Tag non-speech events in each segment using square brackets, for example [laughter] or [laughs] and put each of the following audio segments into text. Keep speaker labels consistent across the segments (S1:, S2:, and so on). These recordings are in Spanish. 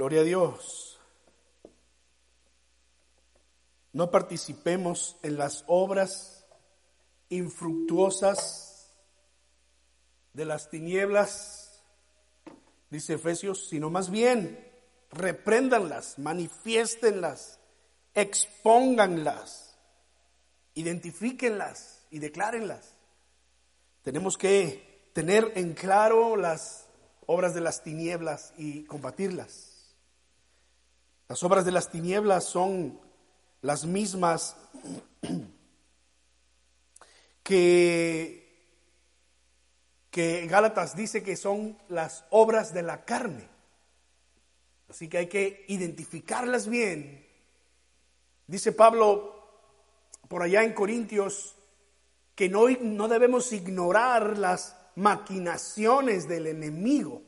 S1: Gloria a Dios. No participemos en las obras infructuosas de las tinieblas, dice Efesios, sino más bien repréndanlas, manifiéstenlas, expónganlas, identifíquenlas y declárenlas. Tenemos que tener en claro las obras de las tinieblas y combatirlas. Las obras de las tinieblas son las mismas [clears throat] que, que Gálatas dice que son las obras de la carne. Así que hay que identificarlas bien. Dice Pablo por allá en Corintios que no, no debemos ignorar las maquinaciones del enemigo,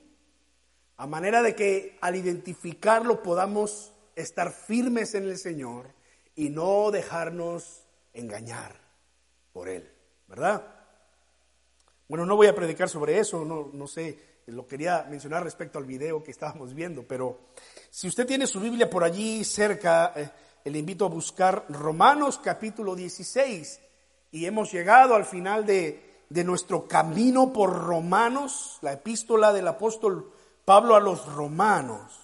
S1: a manera de que al identificarlo podamos estar firmes en el Señor y no dejarnos engañar por Él, ¿verdad? Bueno, no voy a predicar sobre eso, no, no sé, lo quería mencionar respecto al video que estábamos viendo, pero si usted tiene su Biblia por allí cerca, eh, le invito a buscar Romanos capítulo 16 y hemos llegado al final de, de nuestro camino por Romanos, la epístola del apóstol Pablo a los romanos.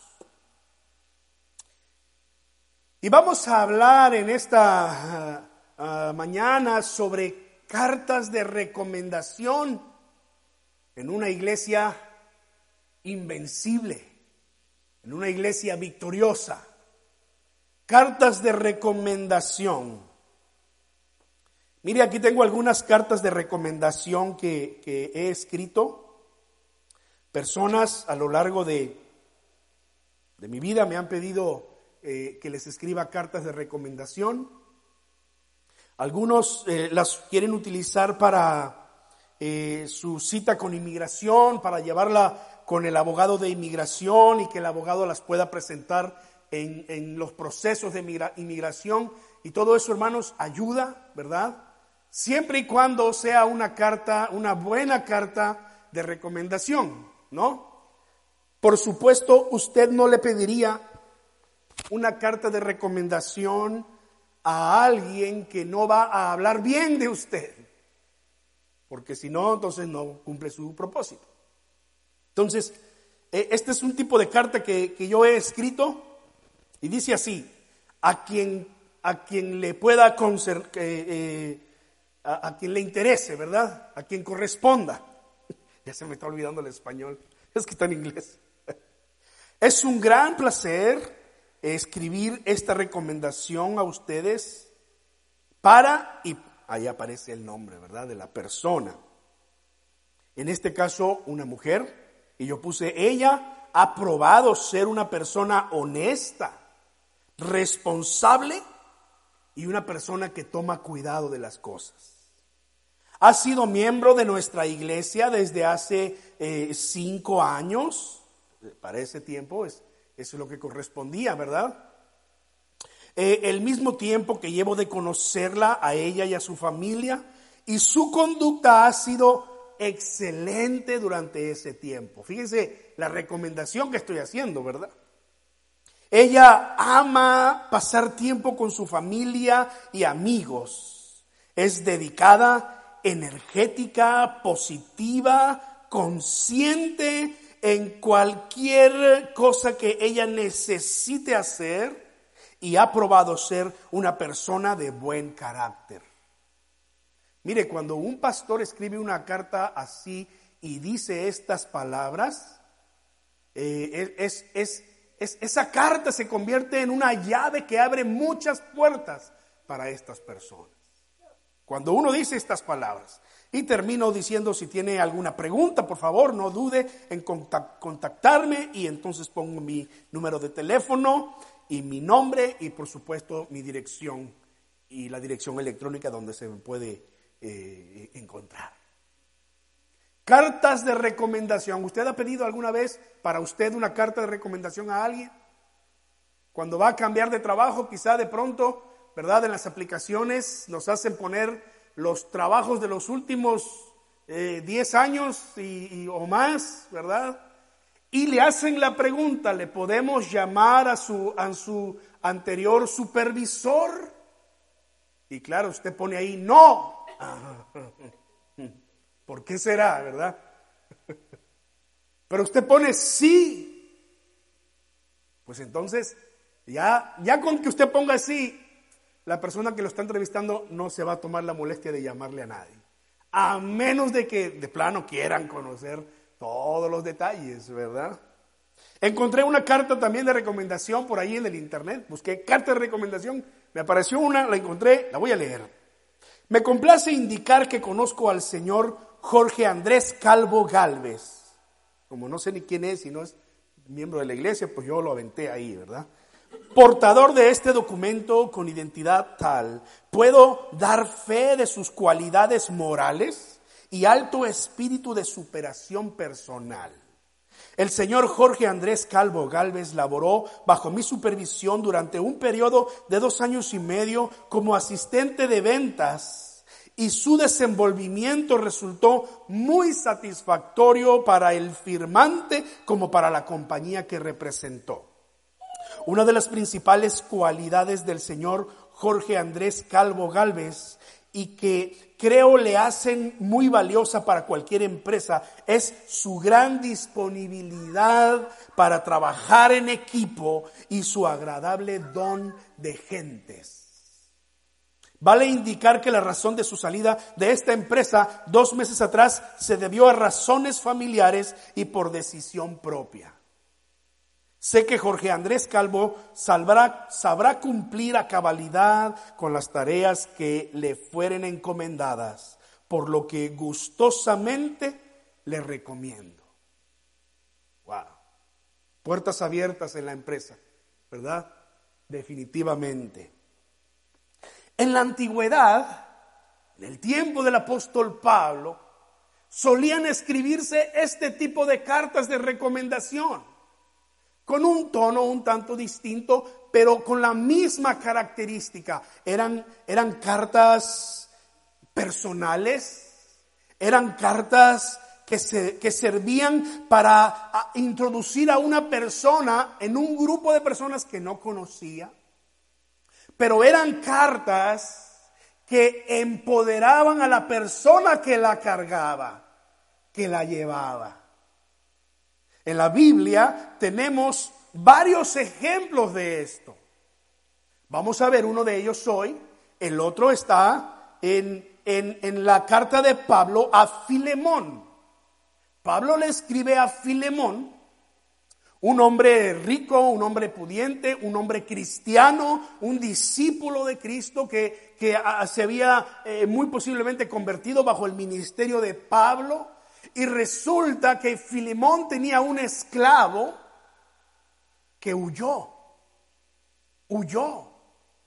S1: Y vamos a hablar en esta ah, ah, mañana sobre cartas de recomendación en una iglesia invencible, en una iglesia victoriosa. Cartas de recomendación. Mire, aquí tengo algunas cartas de recomendación que, que he escrito. Personas a lo largo de, de mi vida me han pedido eh, que les escriba cartas de recomendación. Algunos eh, las quieren utilizar para eh, su cita con inmigración, para llevarla con el abogado de inmigración y que el abogado las pueda presentar en, en los procesos de inmigración. Y todo eso, hermanos, ayuda, ¿verdad? Siempre y cuando sea una carta, una buena carta de recomendación, ¿no? Por supuesto, usted no le pediría una carta de recomendación a alguien que no va a hablar bien de usted. Porque si no, entonces no cumple su propósito. Entonces, eh, este es un tipo de carta que, yo he escrito y dice así, a quien, a quien le pueda eh, eh, a, quien le interese, ¿verdad? A quien corresponda. [laughs] ya se me está olvidando el español, es que está en inglés. [laughs] es un gran placer escribir esta recomendación a ustedes para, y ahí aparece el nombre, ¿verdad?, de la persona. En este caso, una mujer, y yo puse, ella ha probado ser una persona honesta, responsable y una persona que toma cuidado de las cosas. Ha sido miembro de nuestra iglesia desde hace eh, cinco años, para ese tiempo es eso es lo que correspondía, ¿verdad? Eh, el mismo tiempo que llevo de conocerla a ella y a su familia, y su conducta ha sido excelente durante ese tiempo. Fíjense la recomendación que estoy haciendo, ¿verdad? Ella ama pasar tiempo con su familia y amigos. Es dedicada, energética, positiva, consciente en cualquier cosa que ella necesite hacer y ha probado ser una persona de buen carácter. Mire, cuando un pastor escribe una carta así y dice estas palabras, eh, es, es, esa carta se convierte en una llave que abre muchas puertas para estas personas. Cuando uno dice estas palabras, y termino diciendo, si tiene alguna pregunta, por favor, no dude en contactarme y entonces pongo mi número de teléfono y mi nombre y por supuesto mi dirección y la dirección electrónica donde se me puede eh, encontrar. Cartas de recomendación. ¿Usted ha pedido alguna vez para usted una carta de recomendación a alguien? Cuando va a cambiar de trabajo, quizá de pronto, ¿verdad? En las aplicaciones nos hacen poner los trabajos de los últimos 10 eh, años y, o más, ¿verdad? y le hacen la pregunta, ¿le podemos llamar a su, a su anterior supervisor? Y claro, usted pone ahí, no. [laughs] ¿Por qué será, verdad? Pero usted pone sí. Pues entonces, ya, ya con que usted ponga sí, la persona que lo está entrevistando no se va a tomar la molestia de llamarle a nadie. A menos de que de plano quieran conocer todos los detalles, ¿verdad? Encontré una carta también de recomendación por ahí en el internet. Busqué carta de recomendación, me apareció una, la encontré, la voy a leer. Me complace indicar que conozco al señor Jorge Andrés Calvo Galvez. Como no sé ni quién es, si no es miembro de la iglesia, pues yo lo aventé ahí, ¿verdad? Portador de este documento con identidad tal, puedo dar fe de sus cualidades morales y alto espíritu de superación personal. El señor Jorge Andrés Calvo Galvez laboró bajo mi supervisión durante un periodo de dos años y medio como asistente de ventas y su desenvolvimiento resultó muy satisfactorio para el firmante como para la compañía que representó. Una de las principales cualidades del señor Jorge Andrés Calvo Galvez y que creo le hacen muy valiosa para cualquier empresa es su gran disponibilidad para trabajar en equipo y su agradable don de gentes. Vale indicar que la razón de su salida de esta empresa dos meses atrás se debió a razones familiares y por decisión propia. Sé que Jorge Andrés Calvo sabrá cumplir a cabalidad con las tareas que le fueren encomendadas, por lo que gustosamente le recomiendo. Wow. Puertas abiertas en la empresa, ¿verdad? Definitivamente. En la antigüedad, en el tiempo del apóstol Pablo, solían escribirse este tipo de cartas de recomendación con un tono un tanto distinto, pero con la misma característica. Eran, eran cartas personales, eran cartas que, se, que servían para introducir a una persona en un grupo de personas que no conocía, pero eran cartas que empoderaban a la persona que la cargaba, que la llevaba. En la Biblia tenemos varios ejemplos de esto. Vamos a ver uno de ellos hoy. El otro está en, en, la carta de Pablo a Filemón. Pablo le escribe a Filemón, un hombre rico, un hombre pudiente, un hombre cristiano, un discípulo de Cristo que, que se había eh, muy posiblemente convertido bajo el ministerio de Pablo. Y resulta que Filimón tenía un esclavo que huyó, huyó,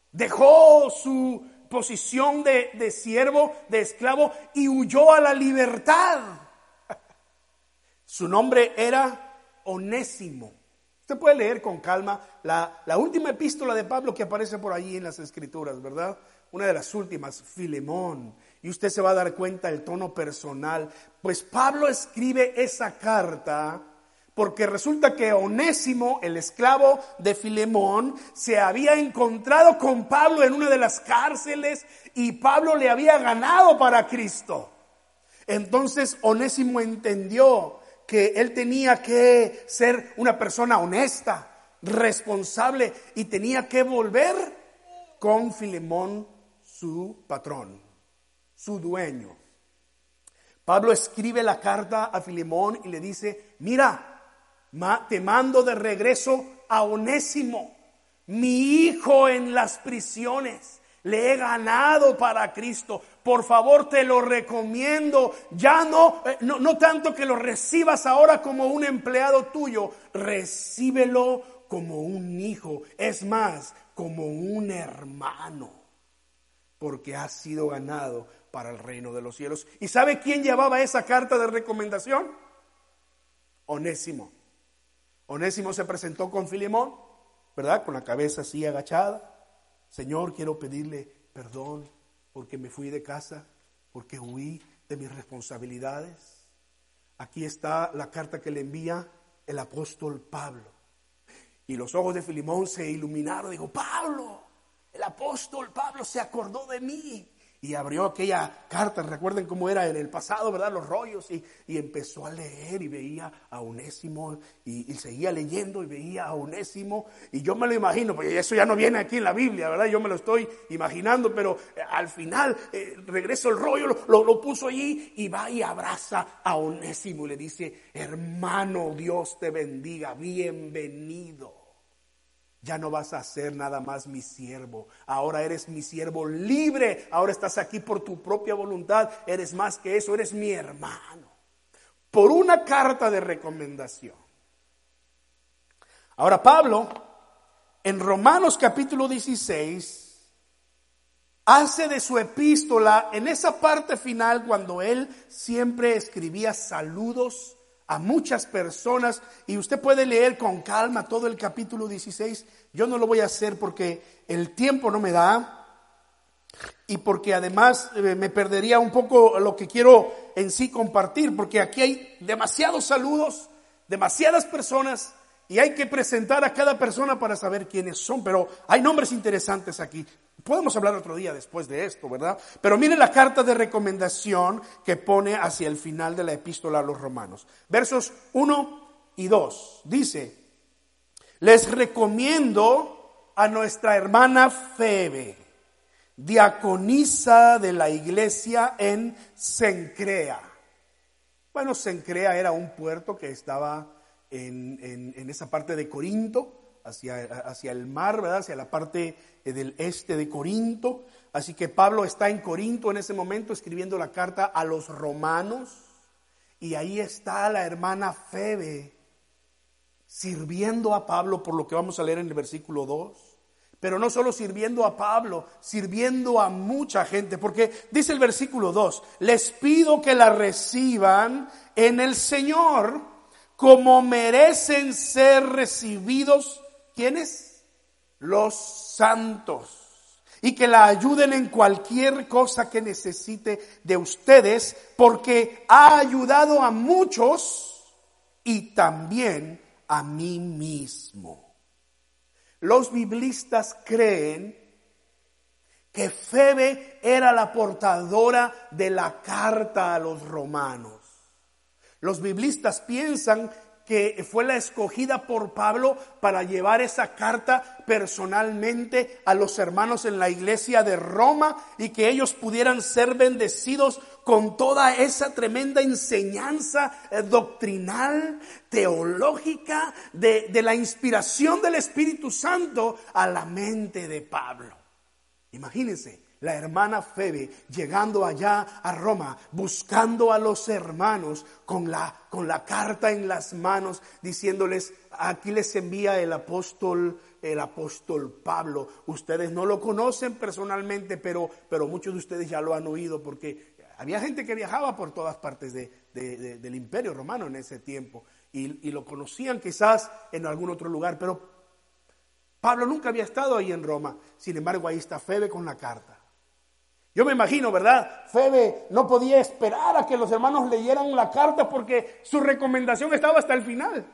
S1: dejó su posición de, de siervo, de esclavo, y huyó a la libertad. [laughs] Su nombre era Onésimo. Usted puede leer con calma la, la, última epístola de Pablo que aparece por allí en las escrituras, ¿verdad? Una de las últimas, Filemón. Y usted se va a dar cuenta el tono personal. Pues Pablo escribe esa carta porque resulta que Onésimo, el esclavo de Filemón, se había encontrado con Pablo en una de las cárceles y Pablo le había ganado para Cristo. Entonces Onésimo entendió que él tenía que ser una persona honesta, responsable y tenía que volver con Filemón, su patrón su dueño. Pablo escribe la carta a Filemón y le dice, mira, te mando de regreso a Onésimo, mi hijo en las prisiones. Le he ganado para Cristo. Por favor, te lo recomiendo. Ya no, eh, no, no tanto que lo recibas ahora como un empleado tuyo, recíbelo como un hijo. Es más, como un hermano. Porque ha sido ganado para el reino de los cielos. ¿Y sabe quién llevaba esa carta de recomendación? Onésimo. Onésimo se presentó con Filemón, ¿verdad? Con la cabeza así agachada. Señor, quiero pedirle perdón porque me fui de casa, porque huí de mis responsabilidades. Aquí está la carta que le envía el apóstol Pablo. Y los ojos de Filimón se iluminaron. Dijo, Pablo, el apóstol Pablo se acordó de mí y abrió aquella carta, recuerden cómo era en el pasado, ¿verdad? Los rollos, y, empezó a leer y veía a Unésimo, y, seguía leyendo y veía a Unésimo, y yo me lo imagino, porque eso ya no viene aquí en la Biblia, ¿verdad? Yo me lo estoy imaginando, pero eh, al final eh, regreso el rollo, lo, lo puso allí y va y abraza a Unésimo y le dice, hermano, Dios te bendiga, bienvenido. Ya no vas a ser nada más mi siervo. Ahora eres mi siervo libre. Ahora estás aquí por tu propia voluntad. Eres más que eso. Eres mi hermano. Por una carta de recomendación. Ahora Pablo, en Romanos capítulo 16, hace de su epístola, en esa parte final, cuando él siempre escribía saludos a muchas personas y usted puede leer con calma todo el capítulo 16. Yo no lo voy a hacer porque el tiempo no me da y porque además eh, me perdería un poco lo que quiero en sí compartir, porque aquí hay demasiados saludos, demasiadas personas y hay que presentar a cada persona para saber quiénes son, pero hay nombres interesantes aquí. Podemos hablar otro día después de esto, ¿verdad? Pero mire la carta de recomendación que pone hacia el final de la epístola a los romanos. Versos 1 y 2. Dice, les recomiendo a nuestra hermana Febe, diaconisa de la iglesia en Sencrea. Bueno, Sencrea era un puerto que estaba en, en esa parte de Corinto hacia, hacia el mar, ¿verdad? Hacia la parte eh, del este de Corinto. Así que Pablo está en Corinto en ese momento escribiendo la carta a los romanos. Y ahí está la hermana Febe sirviendo a Pablo por lo que vamos a leer en el versículo 2. Pero no solo sirviendo a Pablo, sirviendo a mucha gente, porque dice el versículo 2, les pido que la reciban en el Señor como merecen ser recibidos ¿Quiénes? Los santos. Y que la ayuden en cualquier cosa que necesite de ustedes, porque ha ayudado a muchos y también a mí mismo. Los biblistas creen que Febe era la portadora de la carta a los romanos. Los biblistas piensan que fue la escogida por Pablo para llevar esa carta personalmente a los hermanos en la iglesia de Roma y que ellos pudieran ser bendecidos con toda esa tremenda enseñanza eh, doctrinal, teológica, de, de la inspiración del Espíritu Santo a la mente de Pablo. Imagínense, la hermana Febe llegando allá a Roma, buscando a los hermanos con la, con la carta en las manos, diciéndoles, aquí les envía el apóstol, el apóstol Pablo. Ustedes no lo conocen personalmente, pero, pero muchos de ustedes ya lo han oído porque había gente que viajaba por todas partes del imperio romano en ese tiempo y, y lo conocían quizás en algún otro lugar, pero Pablo nunca había estado ahí en Roma. Sin embargo, ahí está Febe con la carta. Yo me imagino, ¿verdad? Febe no podía esperar a que los hermanos leyeran la carta porque su recomendación estaba hasta el final.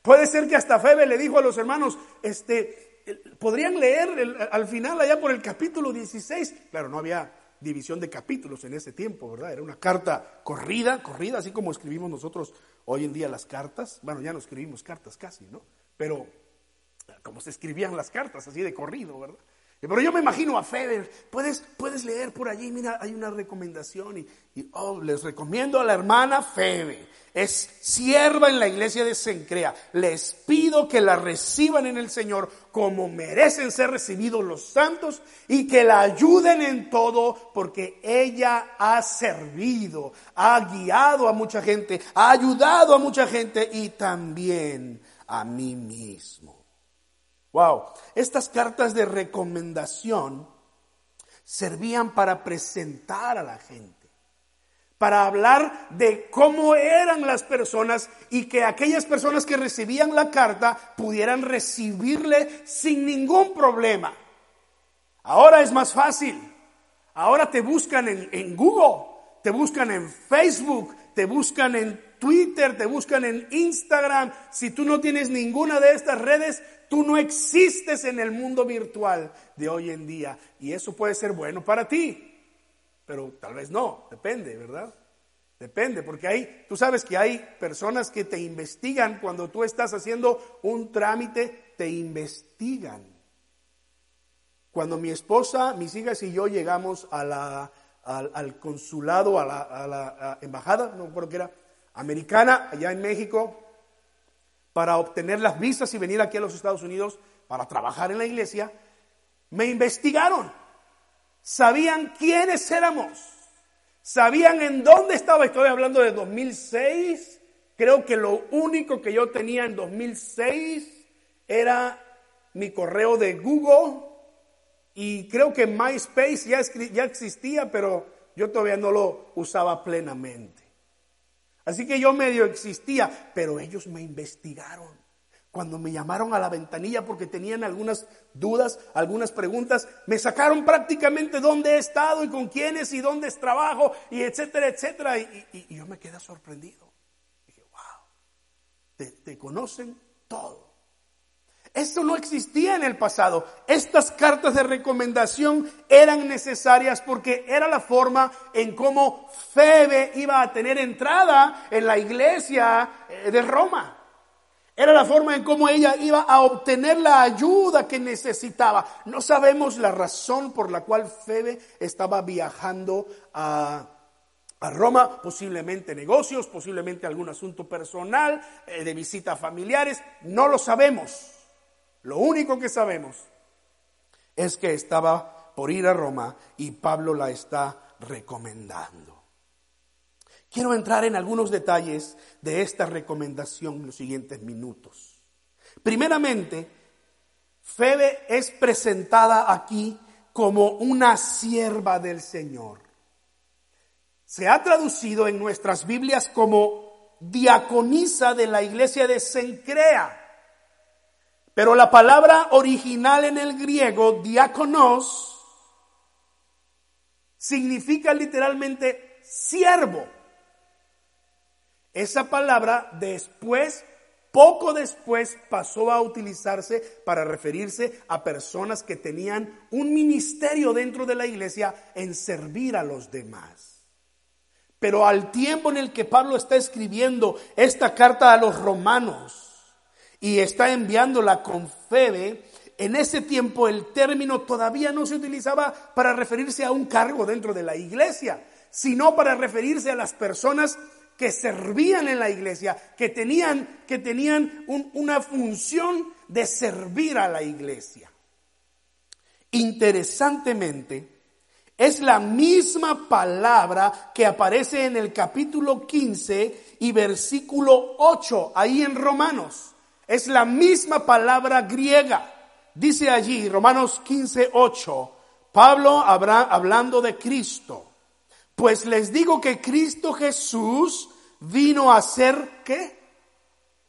S1: Puede ser que hasta Febe le dijo a los hermanos, este, podrían leer al final allá por el capítulo 16. Claro, no había división de capítulos en ese tiempo, ¿verdad? Era una carta corrida, corrida, así como escribimos nosotros hoy en día las cartas. Bueno, ya no escribimos cartas casi, ¿no? Pero como se escribían las cartas, así de corrido, ¿verdad? Pero yo me imagino a Feder, puedes, puedes leer por allí, mira, hay una recomendación y, oh, les recomiendo a la hermana Febe, es sierva en la iglesia de Sencrea, les pido que la reciban en el Señor como merecen ser recibidos los santos y que la ayuden en todo porque ella ha servido, ha guiado a mucha gente, ha ayudado a mucha gente y también a mí mismo. Wow, estas cartas de recomendación servían para presentar a la gente, para hablar de cómo eran las personas y que aquellas personas que recibían la carta pudieran recibirle sin ningún problema. Ahora es más fácil. Ahora te buscan en, Google, te buscan en Facebook, te buscan en Twitter, te buscan en Instagram. Si tú no tienes ninguna de estas redes, tú no existes en el mundo virtual de hoy en día. Y eso puede ser bueno para ti, pero tal vez no, depende, ¿verdad? Depende, porque hay, tú sabes que hay personas que te investigan cuando tú estás haciendo un trámite, te investigan. Cuando mi esposa, mis hijas y yo llegamos a la, al, consulado, a la, embajada, no recuerdo qué era, americana, allá en México, para obtener las visas y venir aquí a los Estados Unidos para trabajar en la iglesia, me investigaron. Sabían quiénes éramos Sabían en dónde estaba. Estoy hablando de 2006. Creo que lo único que yo tenía en 2006 era mi correo de Google y creo que MySpace ya, existía, pero yo todavía no lo usaba plenamente. Así que yo medio existía, pero ellos me investigaron. Cuando me llamaron a la ventanilla porque tenían algunas dudas, algunas preguntas, me sacaron prácticamente dónde he estado y con quiénes y dónde trabajo y etcétera, etcétera. Y, yo me quedé sorprendido. Dije, wow, te conocen todo. Esto no existía en el pasado. Estas cartas de recomendación eran necesarias porque era la forma en cómo Febe iba a tener entrada en la iglesia eh, de Roma. Era la forma en cómo ella iba a obtener la ayuda que necesitaba. No sabemos la razón por la cual Febe estaba viajando a, Roma, posiblemente negocios, posiblemente algún asunto personal, eh, de visitas familiares, no lo sabemos. Lo único que sabemos es que estaba por ir a Roma y Pablo la está recomendando. Quiero entrar en algunos detalles de esta recomendación en los siguientes minutos. Primeramente, Febe es presentada aquí como una sierva del Señor. Se ha traducido en nuestras Biblias como diaconisa de la iglesia de Sencrea. Pero la palabra original en el griego, diáconos, significa literalmente siervo. Esa palabra después, poco después, pasó a utilizarse para referirse a personas que tenían un ministerio dentro de la iglesia en servir a los demás. Pero al tiempo en el que Pablo está escribiendo esta carta a los romanos y está enviándola con Febe, en ese tiempo el término todavía no se utilizaba para referirse a un cargo dentro de la iglesia, sino para referirse a las personas que servían en la iglesia, que tenían, que tenían una función de servir a la iglesia. Interesantemente, es la misma palabra que aparece en el capítulo 15 y versículo 8, ahí en Romanos. Es la misma palabra griega. Dice allí, Romanos 15, 8, Pablo habrá, hablando de Cristo. Pues les digo que Cristo Jesús vino a ser, ¿qué?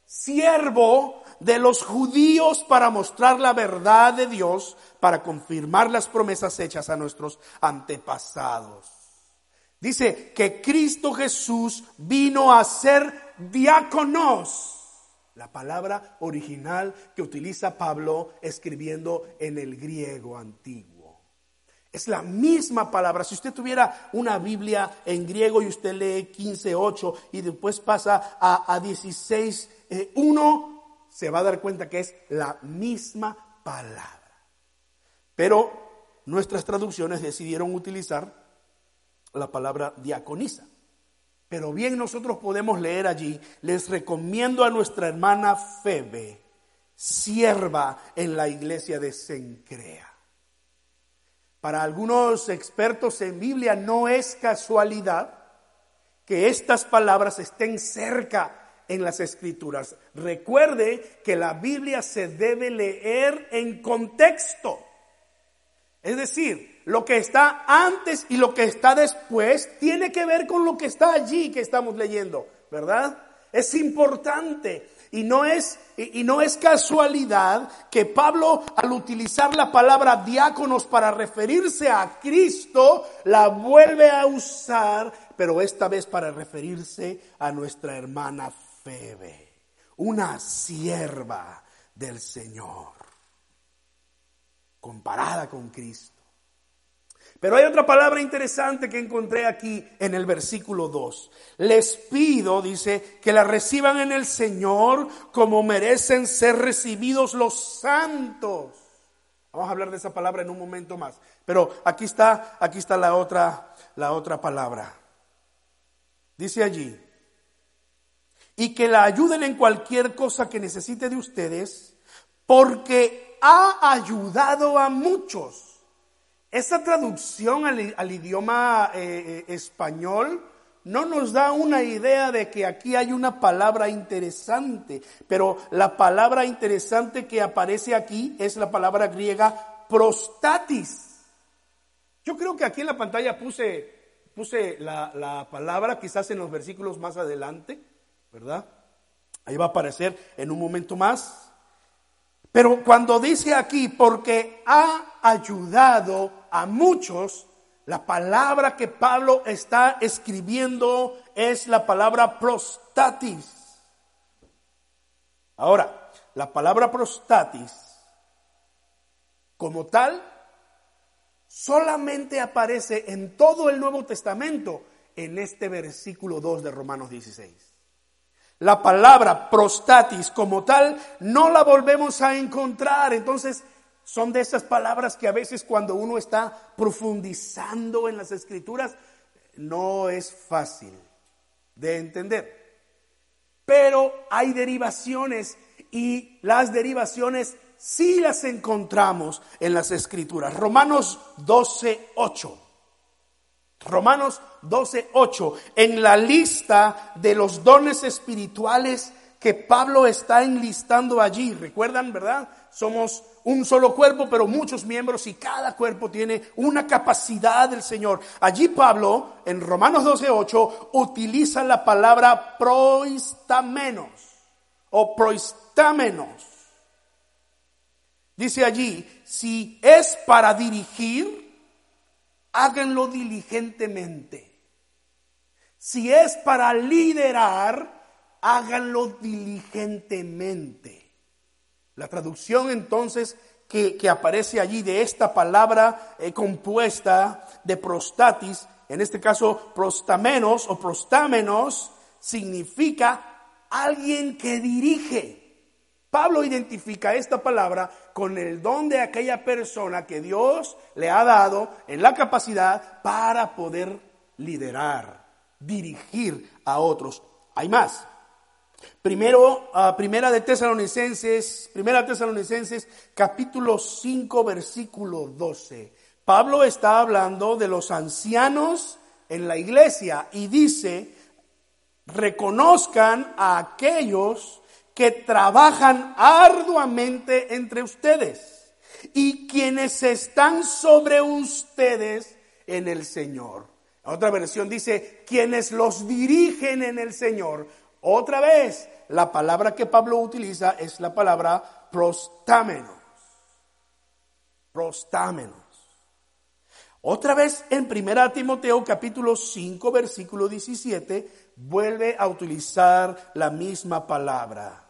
S1: Siervo de los judíos para mostrar la verdad de Dios, para confirmar las promesas hechas a nuestros antepasados. Dice que Cristo Jesús vino a ser diáconos. La palabra original que utiliza Pablo escribiendo en el griego antiguo. Es la misma palabra. Si usted tuviera una Biblia en griego y usted lee 15.8 y después pasa a, a 16.1, se va a dar cuenta que es la misma palabra. Pero nuestras traducciones decidieron utilizar la palabra diaconisa. Pero bien nosotros podemos leer allí, les recomiendo a nuestra hermana Febe, sierva en la iglesia de Sencrea. Para algunos expertos en Biblia no es casualidad que estas palabras estén cerca en las escrituras. Recuerde que la Biblia se debe leer en contexto. Es decir, lo que está antes y lo que está después tiene que ver con lo que está allí que estamos leyendo, ¿verdad? Es importante Y no es, y no es casualidad que Pablo, al utilizar la palabra diáconos para referirse a Cristo, la vuelve a usar, pero esta vez para referirse a nuestra hermana Febe, una sierva del Señor, comparada con Cristo. Pero hay otra palabra interesante que encontré aquí en el versículo 2. Les pido, dice, que la reciban en el Señor como merecen ser recibidos los santos. Vamos a hablar de esa palabra en un momento más. Pero aquí está, aquí está la otra, la otra palabra. Dice allí, y que la ayuden en cualquier cosa que necesite de ustedes, porque ha ayudado a muchos. Esa traducción al, idioma eh, eh, español no nos da una idea de que aquí hay una palabra interesante, pero la palabra interesante que aparece aquí es la palabra griega prostatis. Yo creo que aquí en la pantalla puse, puse la, la palabra, quizás en los versículos más adelante, ¿verdad? Ahí va a aparecer en un momento más. Pero cuando dice aquí, porque ha ayudado a muchos, la palabra que Pablo está escribiendo es la palabra prostatis. Ahora, la palabra prostatis, como tal, solamente aparece en todo el Nuevo Testamento en este versículo 2 de Romanos 16. La palabra prostatis como tal no la volvemos a encontrar. Entonces, son de esas palabras que a veces cuando uno está profundizando en las escrituras no es fácil de entender. Pero hay derivaciones y las derivaciones sí las encontramos en las escrituras. Romanos 12, 8. Romanos 12, 8. En la lista de los dones espirituales que Pablo está enlistando allí. ¿Recuerdan, verdad? Somos un solo cuerpo, pero muchos miembros y cada cuerpo tiene una capacidad del Señor. Allí Pablo, en Romanos 12:8, utiliza la palabra proistamenos o proistamenos. Dice allí, si es para dirigir, háganlo diligentemente. Si es para liderar, háganlo diligentemente. La traducción entonces que, aparece allí de esta palabra eh, compuesta de prostatis, en este caso prostamenos o prostámenos, significa alguien que dirige. Pablo identifica esta palabra con el don de aquella persona que Dios le ha dado en la capacidad para poder liderar, dirigir a otros. Hay más. Primero, uh, primera de Tesalonicenses, primera Tesalonicenses, capítulo 5, versículo 12. Pablo está hablando de los ancianos en la iglesia y dice, reconozcan a aquellos que trabajan arduamente entre ustedes y quienes están sobre ustedes en el Señor. Otra versión dice, quienes los dirigen en el Señor. Otra vez, la palabra que Pablo utiliza es la palabra prostámenos. Prostámenos. Otra vez en 1 Timoteo capítulo 5 versículo 17 vuelve a utilizar la misma palabra.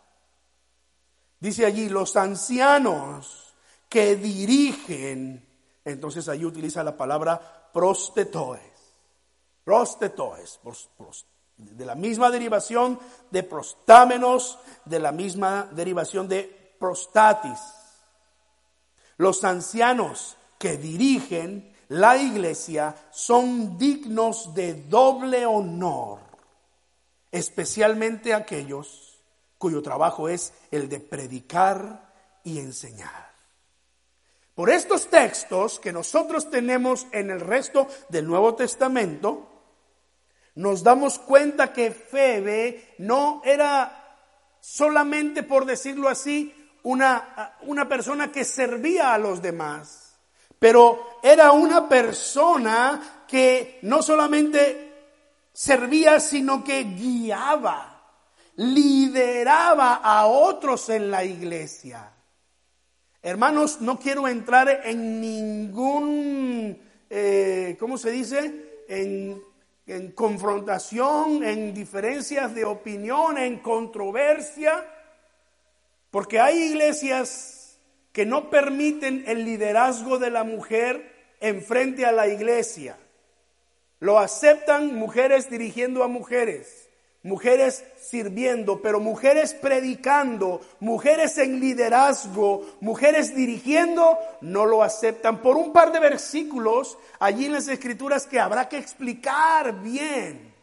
S1: Dice allí los ancianos que dirigen, entonces allí utiliza la palabra prostetoes. Prostetoes, de la misma derivación de prostámenos, de la misma derivación de prostatis. Los ancianos que dirigen la iglesia son dignos de doble honor, especialmente aquellos cuyo trabajo es el de predicar y enseñar. Por estos textos que nosotros tenemos en el resto del Nuevo Testamento, nos damos cuenta que Febe no era solamente, por decirlo así, una, una persona que servía a los demás, pero era una persona que no solamente servía, sino que guiaba. lideraba a otros en la iglesia. Hermanos, no quiero entrar en ningún, eh, ¿cómo se dice? En, en confrontación, en diferencias de opinión, en controversia, porque hay iglesias que no permiten el liderazgo de la mujer en frente a la iglesia. Lo aceptan mujeres dirigiendo a mujeres, mujeres sirviendo, pero mujeres predicando, mujeres en liderazgo, mujeres dirigiendo, no lo aceptan. Por un par de versículos allí en las escrituras que habrá que explicar bien.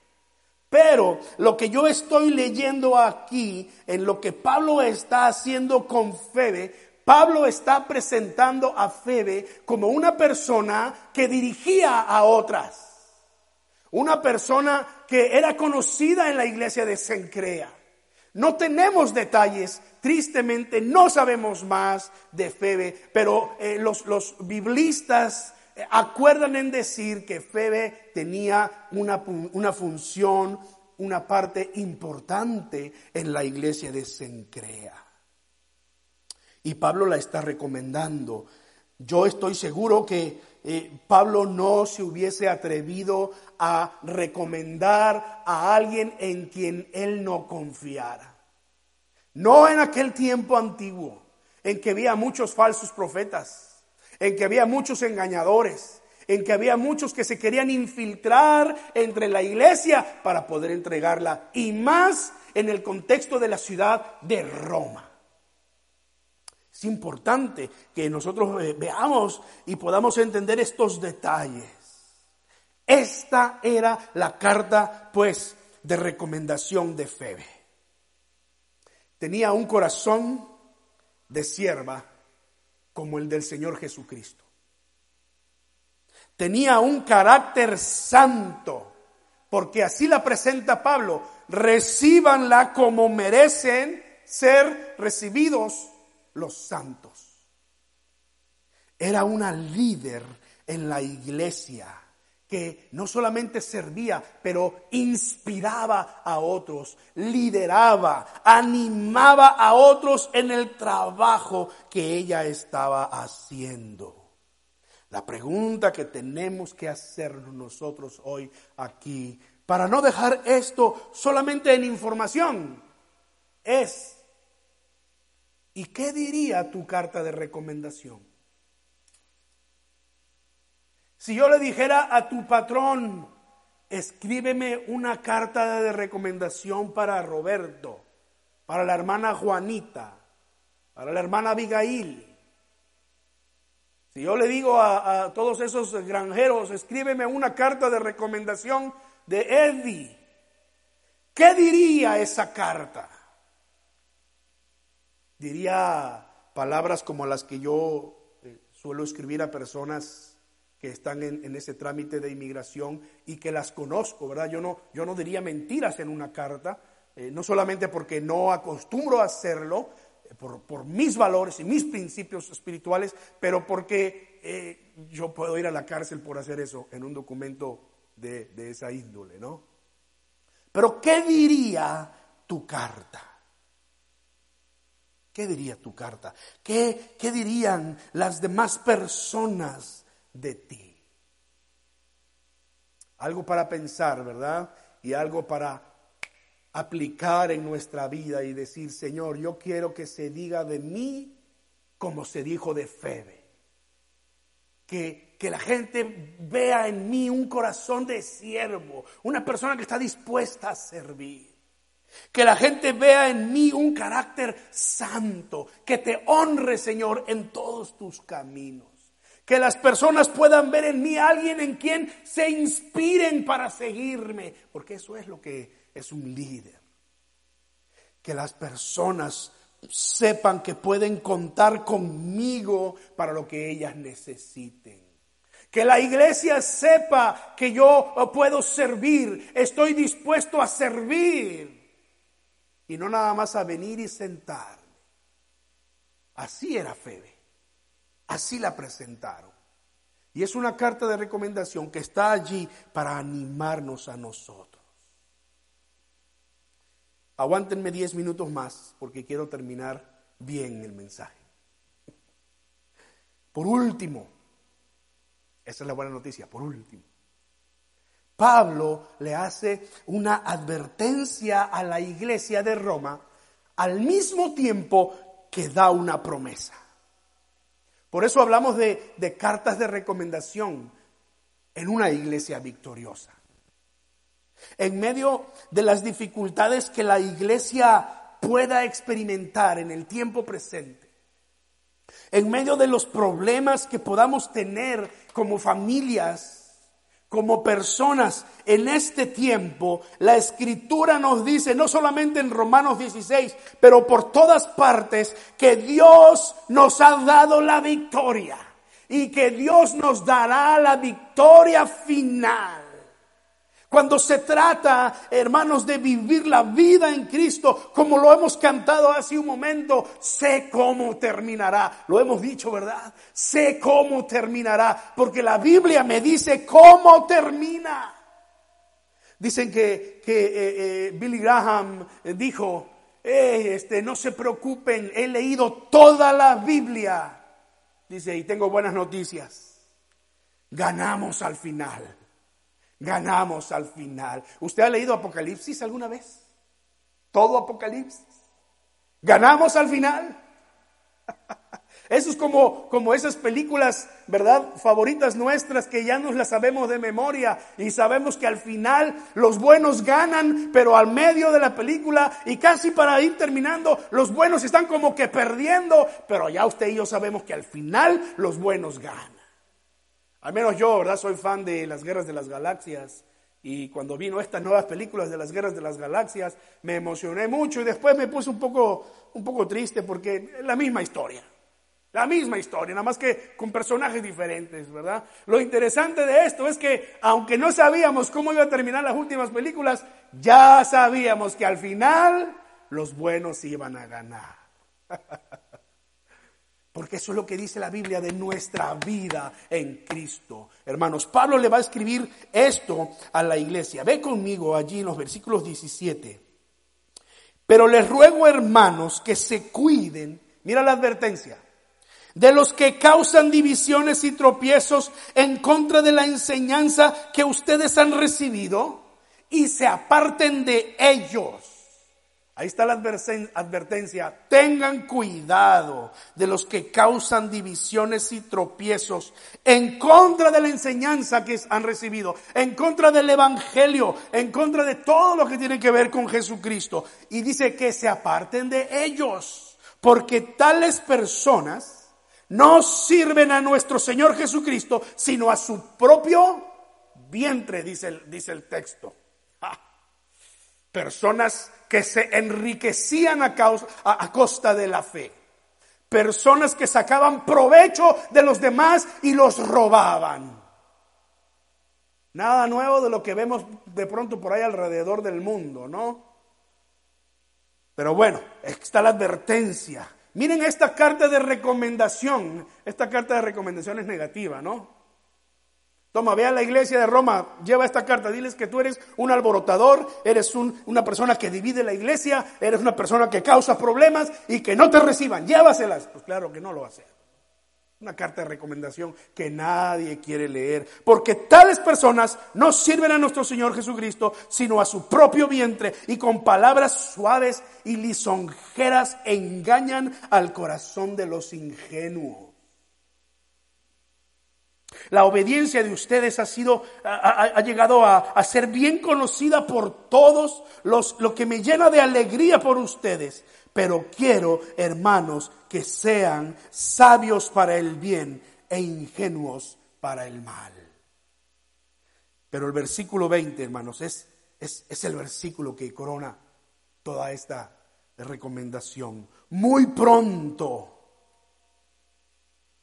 S1: Pero lo que yo estoy leyendo aquí, en lo que Pablo está haciendo con Febe, Pablo está presentando a Febe como una persona que dirigía a otras. Una persona que era conocida en la iglesia de Sencrea. No tenemos detalles, tristemente no sabemos más de Febe, pero eh, los, los, biblistas eh, acuerdan en decir que Febe tenía una, una función, una parte importante en la iglesia de Sencrea. Y Pablo la está recomendando. Yo estoy seguro que eh, Pablo no se hubiese atrevido a recomendar a alguien en quien él no confiara. No en aquel tiempo antiguo, en que había muchos falsos profetas, en que había muchos engañadores, en que había muchos que se querían infiltrar entre la iglesia para poder entregarla, y más en el contexto de la ciudad de Roma. Es importante que nosotros eh, veamos y podamos entender estos detalles. Esta era la carta, pues, de recomendación de Febe. Tenía un corazón de sierva como el del Señor Jesucristo. Tenía un carácter santo, porque así la presenta Pablo. Recíbanla como merecen ser recibidos los santos. Era una líder en la iglesia que no solamente servía, pero inspiraba a otros, lideraba, animaba a otros en el trabajo que ella estaba haciendo. La pregunta que tenemos que hacernos nosotros hoy aquí, para no dejar esto solamente en información, es ¿Y qué diría tu carta de recomendación? Si yo le dijera a tu patrón, escríbeme una carta de recomendación para Roberto, para la hermana Juanita, para la hermana Abigail. Si yo le digo a, todos esos granjeros, escríbeme una carta de recomendación de Eddie, ¿qué diría esa carta? Diría palabras como las que yo eh, suelo escribir a personas que están en, ese trámite de inmigración y que las conozco, ¿verdad? Yo no, yo no diría mentiras en una carta, eh, no solamente porque no acostumbro a hacerlo, eh, por, mis valores y mis principios espirituales, pero porque yo puedo ir a la cárcel por hacer eso en un documento de, de esa índole, ¿no? Pero ¿qué diría tu carta? ¿Qué diría tu carta? ¿Qué, ¿Qué, dirían las demás personas de ti? Algo para pensar, ¿verdad? Y algo para aplicar en nuestra vida y decir, Señor, yo quiero que se diga de mí como se dijo de Febe. Que, que la gente vea en mí un corazón de siervo, una persona que está dispuesta a servir. Que la gente vea en mí un carácter santo, que te honre, Señor, en todos tus caminos. Que las personas puedan ver en mí a alguien en quien se inspiren para seguirme, porque eso es lo que es un líder. Que las personas sepan que pueden contar conmigo para lo que ellas necesiten. Que la iglesia sepa que yo puedo servir, estoy dispuesto a servir y no nada más a venir y sentarme. Así era Febe. Así la presentaron. Y es una carta de recomendación que está allí para animarnos a nosotros. Aguántenme 10 minutos más porque quiero terminar bien el mensaje. Por último, esa es la buena noticia, por último. Pablo le hace una advertencia a la iglesia de Roma al mismo tiempo que da una promesa. Por eso hablamos de, de cartas de recomendación en una iglesia victoriosa. En medio de las dificultades que la iglesia pueda experimentar en el tiempo presente, en medio de los problemas que podamos tener como familias, como personas en este tiempo, la escritura nos dice, no solamente en Romanos 16, pero por todas partes, que Dios nos ha dado la victoria y que Dios nos dará la victoria final. Cuando se trata, hermanos, de vivir la vida en Cristo, como lo hemos cantado hace un momento, sé cómo terminará. Lo hemos dicho, ¿verdad? Sé cómo terminará, porque la Biblia me dice cómo termina. Dicen que, que eh, eh, Billy Graham dijo, este, no se preocupen, he leído toda la Biblia. Dice, y tengo buenas noticias. Ganamos al final ganamos al final. ¿Usted ha leído Apocalipsis alguna vez? ¿Todo Apocalipsis? ¿Ganamos al final? [laughs] Eso es como, como esas películas, ¿verdad? Favoritas nuestras que ya nos las sabemos de memoria y sabemos que al final los buenos ganan, pero al medio de la película y casi para ir terminando, los buenos están como que perdiendo, pero ya usted y yo sabemos que al final los buenos ganan. Al menos yo, ¿verdad? Soy fan de las guerras de las galaxias. Y cuando vino estas nuevas películas de las guerras de las galaxias, me emocioné mucho y después me puse un poco, un poco triste porque es la misma historia. La misma historia, nada más que con personajes diferentes, ¿verdad? Lo interesante de esto es que, aunque no sabíamos cómo iba a terminar las últimas películas, ya sabíamos que al final los buenos iban a ganar. [laughs] Porque eso es lo que dice la Biblia de nuestra vida en Cristo. Hermanos, Pablo le va a escribir esto a la iglesia. Ve conmigo allí en los versículos 17. Pero les ruego, hermanos, que se cuiden. Mira la advertencia. De los que causan divisiones y tropiezos en contra de la enseñanza que ustedes han recibido y se aparten de ellos. Ahí está la advertencia. Tengan cuidado de los que causan divisiones y tropiezos en contra de la enseñanza que han recibido, en contra del Evangelio, en contra de todo lo que tiene que ver con Jesucristo. Y dice que se aparten de ellos, porque tales personas no sirven a nuestro Señor Jesucristo, sino a su propio vientre, dice el, texto. Personas que se enriquecían a, causa, a, costa de la fe. Personas que sacaban provecho de los demás y los robaban. Nada nuevo de lo que vemos de pronto por ahí alrededor del mundo, ¿no? Pero bueno, está la advertencia. Miren esta carta de recomendación. Esta carta de recomendación es negativa, ¿no? Toma, ve a la iglesia de Roma, lleva esta carta, diles que tú eres un alborotador, eres una persona que divide la iglesia, eres una persona que causa problemas y que no te reciban, llévaselas. Pues claro que no lo hacer. Una carta de recomendación que nadie quiere leer, porque tales personas no sirven a nuestro Señor Jesucristo, sino a su propio vientre y con palabras suaves y lisonjeras engañan al corazón de los ingenuos. La obediencia de ustedes ha sido, ha, llegado a, ser bien conocida por todos, los, lo que me llena de alegría por ustedes. Pero quiero, hermanos, que sean sabios para el bien e ingenuos para el mal. Pero el versículo 20, hermanos, es, es, es el versículo que corona toda esta recomendación. Muy pronto,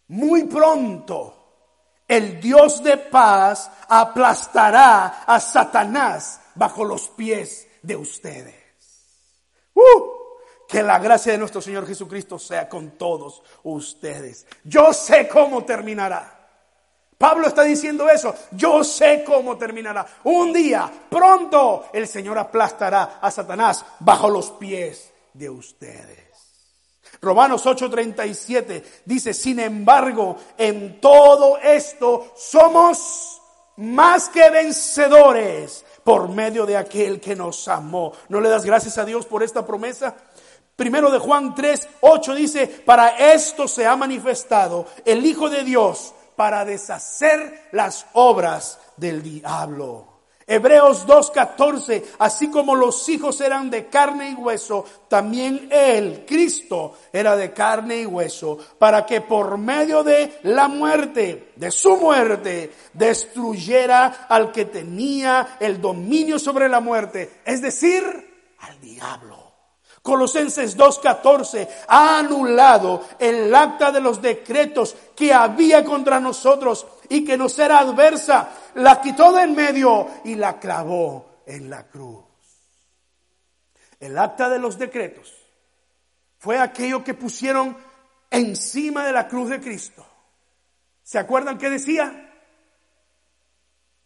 S1: muy pronto el Dios de paz aplastará a Satanás bajo los pies de ustedes. ¡Uh! Que la gracia de nuestro Señor Jesucristo sea con todos ustedes. Yo sé cómo terminará, Pablo está diciendo eso. Yo sé cómo terminará. Un día, pronto, el Señor aplastará a Satanás bajo los pies de ustedes. Romanos 8:37 dice, sin embargo, en todo esto somos más que vencedores por medio de aquel que nos amó. ¿No le das gracias a Dios por esta promesa? Primero de Juan 3, 8 dice, para esto se ha manifestado el Hijo de Dios para deshacer las obras del diablo. Hebreos 2.14, así como los hijos eran de carne y hueso, también él, Cristo, era de carne y hueso, para que por medio de la muerte, de su muerte, destruyera al que tenía el dominio sobre la muerte, es decir, al diablo. Colosenses 2.14 ha anulado el acta de los decretos que había contra nosotros y que nos era adversa. La quitó de en medio y la clavó en la cruz. El acta de los decretos fue aquello que pusieron encima de la cruz de Cristo. ¿Se acuerdan qué decía?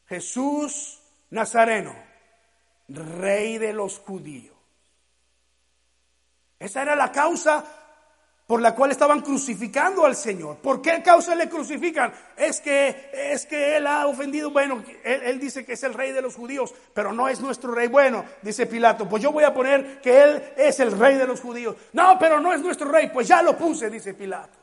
S1: Jesús Nazareno, rey de los judíos. Esa era la causa por la cual estaban crucificando al Señor. ¿Por qué causa le crucifican? Es que, es que Él ha ofendido, bueno, él, él, dice que es el rey de los judíos, pero no es nuestro rey. Bueno, dice Pilato, pues yo voy a poner que Él es el rey de los judíos. No, pero no es nuestro rey, pues ya lo puse, dice Pilato.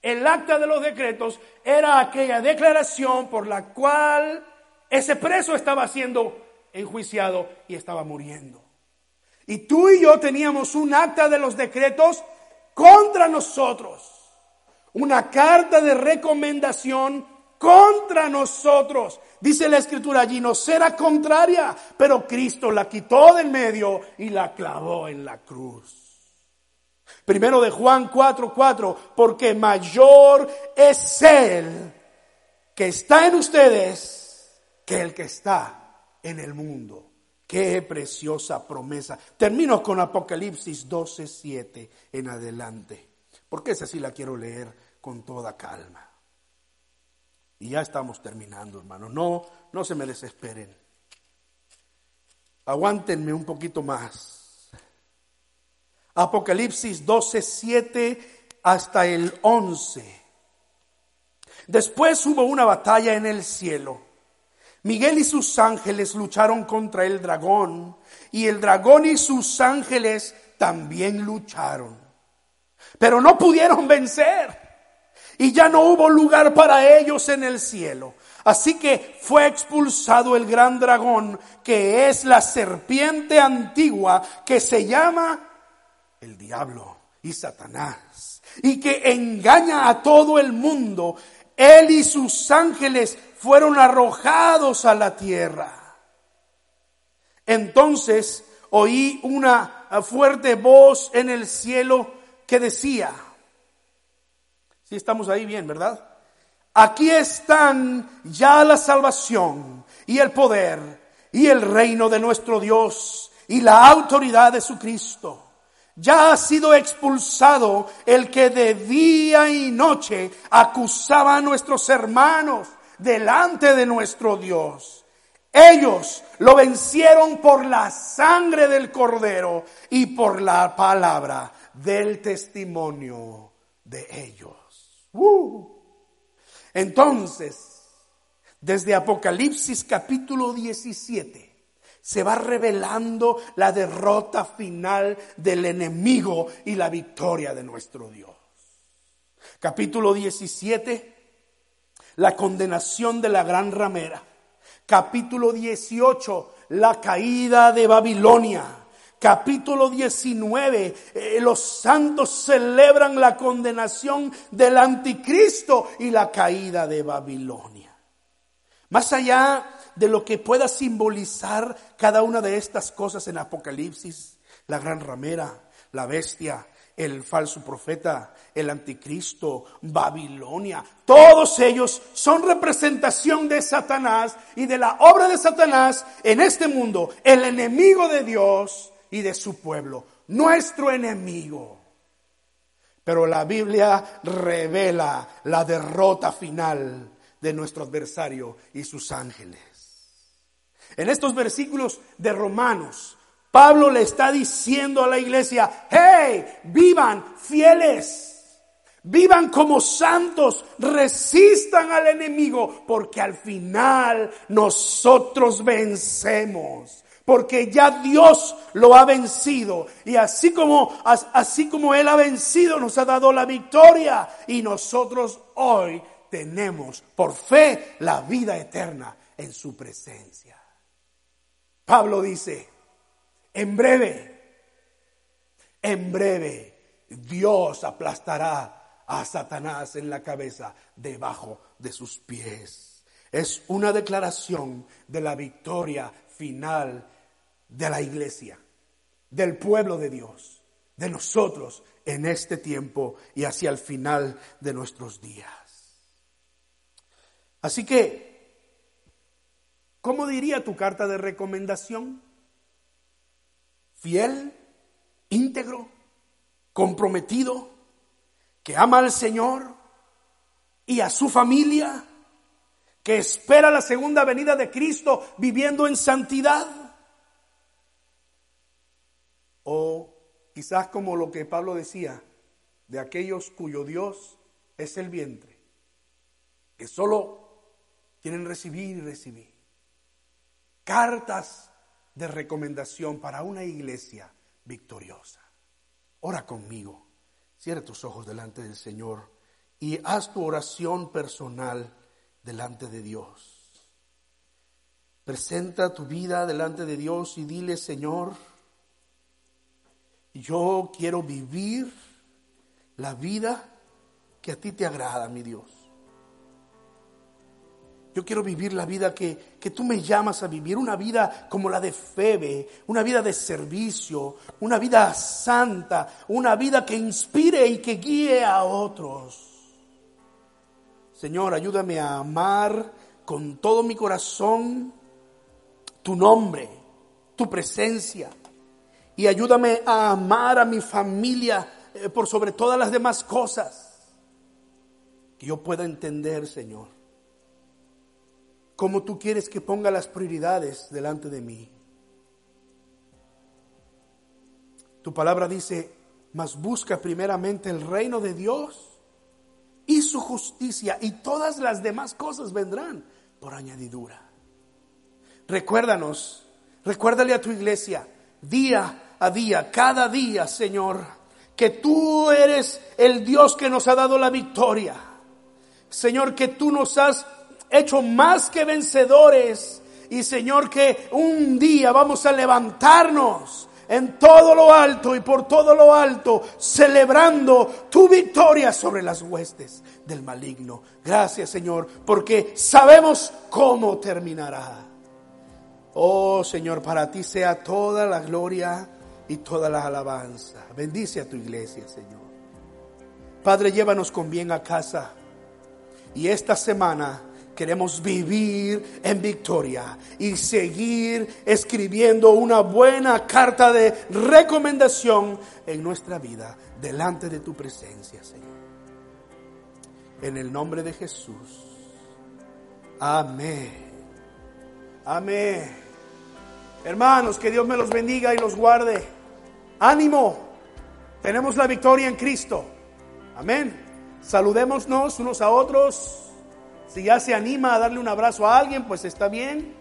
S1: El acta de los decretos era aquella declaración por la cual ese preso estaba siendo enjuiciado y estaba muriendo. Y tú y yo teníamos un acta de los decretos contra nosotros. Una carta de recomendación contra nosotros. Dice la escritura allí, no será contraria, pero Cristo la quitó del medio y la clavó en la cruz. Primero de Juan 4:4, 4, porque mayor es Él que está en ustedes que el que está en el mundo. Qué preciosa promesa. Termino con Apocalipsis 12, 7 en adelante, porque esa sí la quiero leer con toda calma. Y ya estamos terminando, hermano. No, no se me desesperen. Aguántenme un poquito más. Apocalipsis 12, 7 hasta el 11. Después hubo una batalla en el cielo Miguel y sus ángeles lucharon contra el dragón y el dragón y sus ángeles también lucharon. Pero no pudieron vencer y ya no hubo lugar para ellos en el cielo. Así que fue expulsado el gran dragón, que es la serpiente antigua que se llama el diablo y Satanás, y que engaña a todo el mundo. Él y sus ángeles fueron arrojados a la tierra. Entonces oí una fuerte voz en el cielo que decía, si estamos ahí bien, ¿verdad? Aquí están ya la salvación y el poder y el reino de nuestro Dios y la autoridad de su Cristo. Ya ha sido expulsado el que de día y noche acusaba a nuestros hermanos delante de nuestro Dios. Ellos lo vencieron por la sangre del cordero y por la palabra del testimonio de ellos. ¡Uh! Entonces, desde Apocalipsis capítulo 17, se va revelando la derrota final del enemigo y la victoria de nuestro Dios. Capítulo 17 la condenación de la gran ramera. Capítulo 18, la caída de Babilonia. Capítulo 19, eh, los santos celebran la condenación del anticristo y la caída de Babilonia. Más allá de lo que pueda simbolizar cada una de estas cosas en Apocalipsis, la gran ramera, la bestia, el falso profeta, el anticristo, Babilonia. Todos ellos son representación de Satanás y de la obra de Satanás en este mundo, el enemigo de Dios y de su pueblo, nuestro enemigo. Pero la Biblia revela la derrota final de nuestro adversario y sus ángeles. En estos versículos de Romanos, Pablo le está diciendo a la iglesia, hey, vivan fieles. Vivan como santos, resistan al enemigo, porque al final nosotros vencemos. Porque ya Dios lo ha vencido. Y así como, así como Él ha vencido, nos ha dado la victoria. Y nosotros hoy tenemos por fe la vida eterna en su presencia. Pablo dice, en breve, en breve, Dios aplastará a Satanás en la cabeza debajo de sus pies. Es una declaración de la victoria final de la iglesia, del pueblo de Dios, de nosotros en este tiempo y hacia el final de nuestros días. Así que, ¿cómo diría tu carta de recomendación? Fiel, íntegro, comprometido, que ama al Señor y a su familia, que espera la segunda venida de Cristo viviendo en santidad. O quizás como lo que Pablo decía, de aquellos cuyo Dios es el vientre, que solo quieren recibir y recibir. Cartas de recomendación para una iglesia victoriosa. Ora conmigo, cierra tus ojos delante del Señor y haz tu oración personal delante de Dios. Presenta tu vida delante de Dios y dile, Señor, yo quiero vivir la vida que a ti te agrada, mi Dios. Yo quiero vivir la vida que, tú me llamas a vivir, una vida como la de Febe, una vida de servicio, una vida santa, una vida que inspire y que guíe a otros. Señor, ayúdame a amar con todo mi corazón tu nombre, tu presencia. Y ayúdame a amar a mi familia eh, por sobre todas las demás cosas. Que yo pueda entender, Señor como tú quieres que ponga las prioridades delante de mí. Tu palabra dice, mas busca primeramente el reino de Dios y su justicia y todas las demás cosas vendrán por añadidura. Recuérdanos, recuérdale a tu iglesia día a día, cada día, Señor, que tú eres el Dios que nos ha dado la victoria. Señor, que tú nos has hecho más que vencedores. Y Señor, que un día vamos a levantarnos en todo lo alto y por todo lo alto, celebrando tu victoria sobre las huestes del maligno. Gracias, Señor, porque sabemos cómo terminará. Oh, Señor, para ti sea toda la gloria y toda la alabanza. Bendice a tu iglesia, Señor. Padre, llévanos con bien a casa. Y esta semana Queremos vivir en victoria y seguir escribiendo una buena carta de recomendación en nuestra vida delante de tu presencia, Señor. En el nombre de Jesús. Amén. Amén. Hermanos, que Dios me los bendiga y los guarde. Ánimo. Tenemos la victoria en Cristo. Amén. Saludémonos unos a otros. Si ya se anima a darle un abrazo a alguien, pues está bien.